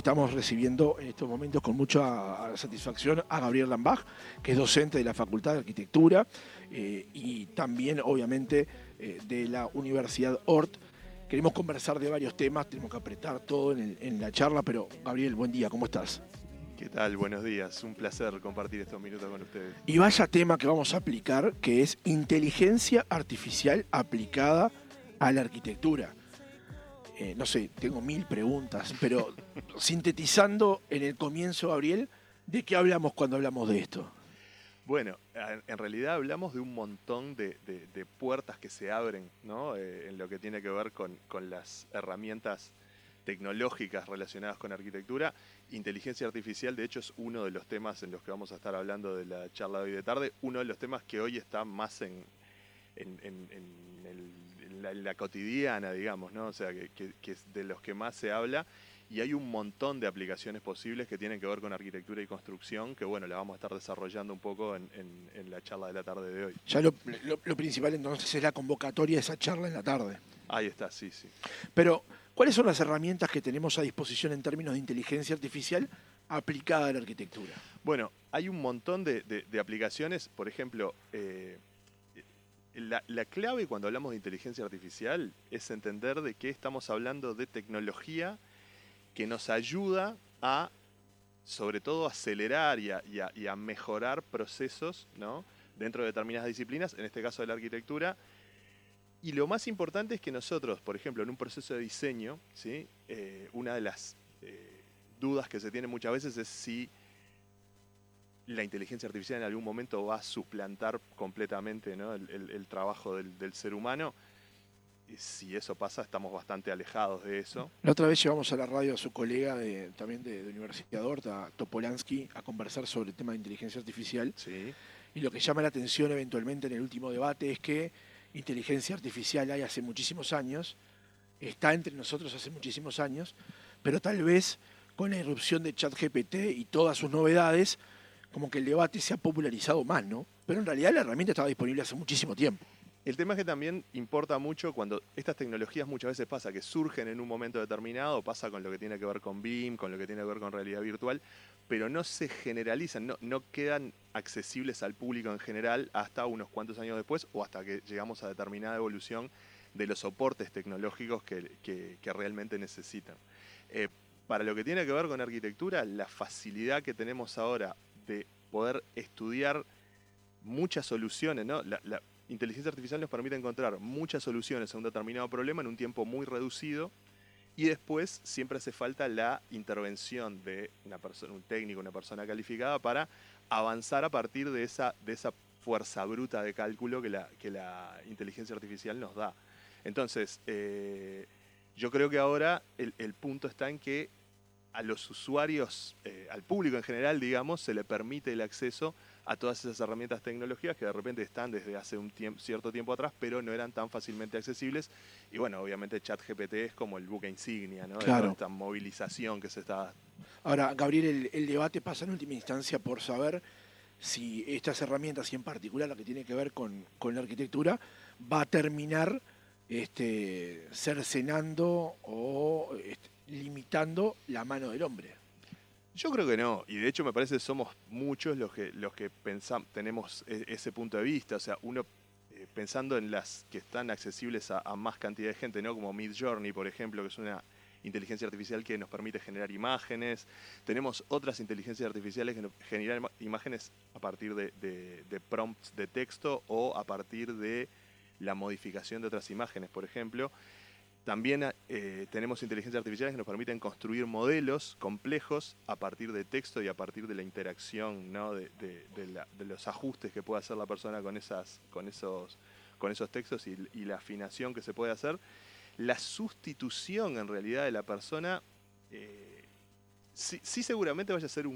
estamos recibiendo en estos momentos con mucha satisfacción a Gabriel Lambach, que es docente de la Facultad de Arquitectura eh, y también, obviamente, eh, de la Universidad Ort. Queremos conversar de varios temas, tenemos que apretar todo en, en la charla, pero Gabriel, buen día, ¿cómo estás? ¿Qué tal? Buenos días. Un placer compartir estos minutos con ustedes. Y vaya tema que vamos a aplicar, que es inteligencia artificial aplicada a la arquitectura. Eh, no sé, tengo mil preguntas, pero sintetizando en el comienzo, Gabriel, ¿de qué hablamos cuando hablamos de esto? Bueno, en realidad hablamos de un montón de, puertas que se abren ¿no? Eh, en lo que tiene que ver con, con las herramientas tecnológicas relacionadas con arquitectura. Inteligencia artificial, de hecho, es uno de los temas en los que vamos a estar hablando de la charla de hoy de tarde, uno de los temas que hoy está más en, la, cotidiana, digamos, ¿no? O sea, que, es de los que más se habla y hay un montón de aplicaciones posibles que tienen que ver con arquitectura y construcción, que bueno, la vamos a estar desarrollando un poco en, la charla de la tarde de hoy. Ya lo, principal entonces es la convocatoria de esa charla en la tarde. Ahí está, sí, sí. Pero, ¿cuáles son las herramientas que tenemos a disposición en términos de inteligencia artificial aplicada a la arquitectura? Bueno, hay un montón de, aplicaciones, por ejemplo, eh, la, la, clave cuando hablamos de inteligencia artificial es entender de que estamos hablando de tecnología que nos ayuda a, sobre todo, acelerar y a, mejorar procesos dentro de determinadas disciplinas, en este caso de la arquitectura. Y lo más importante es que nosotros, por ejemplo, en un proceso de diseño, ¿sí? Eh, una de las eh, dudas que se tiene muchas veces es si la inteligencia artificial en algún momento va a suplantar completamente el, trabajo del ser humano si eso pasa, estamos bastante alejados de eso. La otra vez llevamos a la radio a su colega también de, Universidad Horta, Topolansky, a conversar sobre el tema de inteligencia artificial. Sí. Y lo que llama la atención eventualmente en el último debate es que inteligencia artificial hay hace muchísimos años, está entre nosotros hace muchísimos años, pero tal vez con la irrupción de ChatGPT y todas sus novedades, como que el debate se ha popularizado más, ¿no? Pero en realidad la herramienta estaba disponible hace muchísimo tiempo. El tema es que también importa mucho cuando estas tecnologías muchas veces pasa que surgen en un momento determinado, pasa con lo que tiene que ver con BIM, con lo que tiene que ver con realidad virtual, pero no se generalizan, no, quedan accesibles al público en general hasta unos cuantos años después o hasta que llegamos a determinada evolución de los soportes tecnológicos que, realmente necesitan. Eh, para lo que tiene que ver con arquitectura, la facilidad que tenemos ahora de poder estudiar muchas soluciones, ¿no? inteligencia artificial nos permite encontrar muchas soluciones a un determinado problema en un tiempo muy reducido y después siempre hace falta la intervención de una persona, un técnico, una persona calificada para avanzar a partir de esa, de esa fuerza bruta de cálculo que la, que la inteligencia artificial nos da. Entonces, eh, yo creo que ahora el, punto está en que a los usuarios, eh, al público en general, digamos, se le permite el acceso a todas esas herramientas tecnológicas que de repente están desde hace un cierto tiempo atrás, pero no eran tan fácilmente accesibles. Y bueno, obviamente ChatGPT es como el buque insignia, ¿no? Claro. esta movilización que se está... Ahora, Gabriel, el, debate pasa en última instancia por saber si estas herramientas, y en particular la que tiene que ver con, la arquitectura, va a terminar este, cercenando o este, limitando la mano del hombre. Yo creo que no, y de hecho me parece que somos muchos los que, los que pensamos, tenemos e, ese punto de vista, o sea, uno eh, pensando en las que están accesibles a, más cantidad de gente, ¿no? Como Mid Journey, por ejemplo, que es una inteligencia artificial que nos permite generar imágenes. Tenemos otras inteligencias artificiales que generan imágenes a partir de, de, prompts de texto o a partir de la modificación de otras imágenes, por ejemplo. También eh, tenemos inteligencias artificiales que nos permiten construir modelos complejos a partir de texto y a partir de la interacción, de, los ajustes que puede hacer la persona con, esas, con, esos, con esos textos y, la afinación que se puede hacer. La sustitución en realidad de la persona eh, sí, seguramente vaya a ser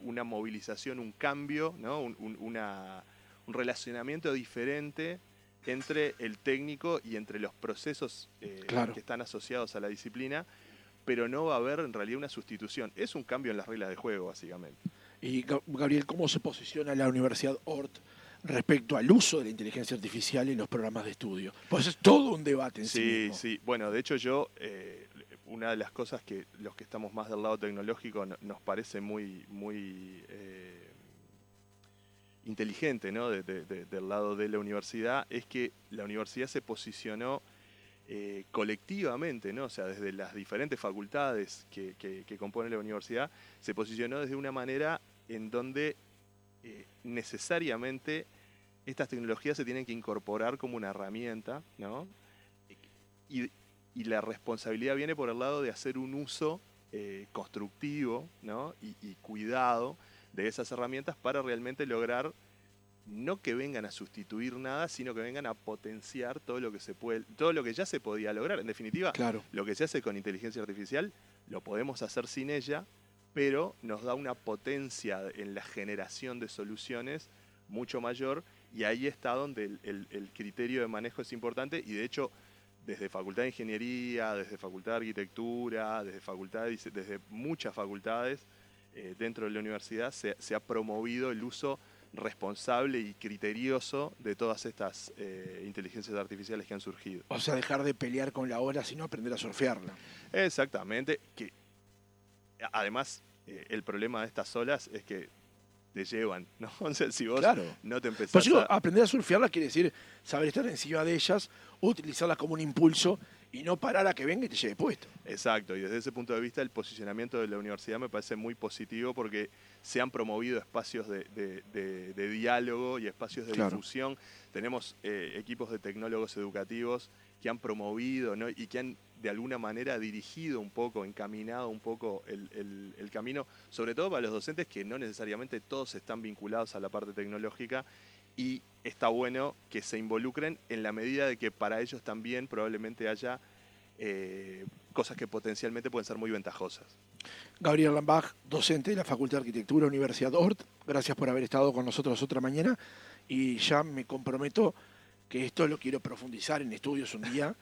una movilización, un cambio, ¿no? un, un relacionamiento diferente entre el técnico y entre los procesos eh, que están asociados a la disciplina, pero no va a haber en realidad una sustitución. Es un cambio en las reglas de juego, básicamente. Y Gabriel, ¿cómo se posiciona la Universidad Ort respecto al uso de la inteligencia artificial en los programas de estudio? Pues es todo un debate en sí. Sí, sí. Bueno, de hecho yo, eh, una de las cosas que los que estamos más del lado tecnológico nos parece muy, muy eh, inteligente ¿no? del lado de la universidad es que la universidad se posicionó eh, colectivamente, ¿no? o sea, desde las diferentes facultades que, que, componen la universidad, se posicionó desde una manera en donde eh, necesariamente estas tecnologías se tienen que incorporar como una herramienta, ¿no? Y, la responsabilidad viene por el lado de hacer un uso eh, constructivo ¿no? y, y cuidado de esas herramientas para realmente lograr no que vengan a sustituir nada, sino que vengan a potenciar todo lo que se puede, todo lo que ya se podía lograr. En definitiva, claro. lo que se hace con inteligencia artificial lo podemos hacer sin ella, pero nos da una potencia en la generación de soluciones mucho mayor y ahí está donde el, criterio de manejo es importante y de hecho desde Facultad de Ingeniería, desde Facultad de Arquitectura, desde facultades, desde muchas facultades eh, dentro de la universidad se ha promovido el uso responsable y criterioso de todas estas eh, inteligencias artificiales que han surgido. O sea, dejar de pelear con la ola, sino aprender a surfearla. Exactamente, que además eh, el problema de estas olas es que te llevan, ¿no? O sea, si vos no te empezás pues aprender a surfearla quiere decir saber estar encima de ellas, utilizarlas como un impulso y no parar a que venga y te lleve puesto. Exacto, y desde ese punto de vista el posicionamiento de la universidad me parece muy positivo porque se han promovido espacios de, diálogo y espacios de difusión. Tenemos eh, equipos de tecnólogos educativos que han promovido y que han de alguna manera dirigido un poco, encaminado un poco el, el, camino, sobre todo para los docentes que no necesariamente todos están vinculados a la parte tecnológica y está bueno que se involucren en la medida de que para ellos también probablemente haya eh, cosas que potencialmente pueden ser muy ventajosas. Gabriel Lambach, docente de la Facultad de Arquitectura, Universidad Ort, gracias por haber estado con nosotros otra mañana. Y ya me comprometo que esto lo quiero profundizar en estudios un día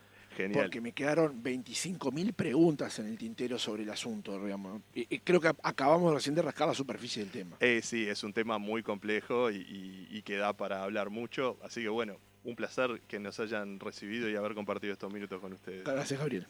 porque me quedaron 25.000 preguntas en el tintero sobre el asunto, digamos. Y, creo que acabamos recién de rascar la superficie del tema. Eh, sí, es un tema muy complejo y, y que da para hablar mucho. Así que bueno, un placer que nos hayan recibido y haber compartido estos minutos con ustedes. Gracias, Gabriel.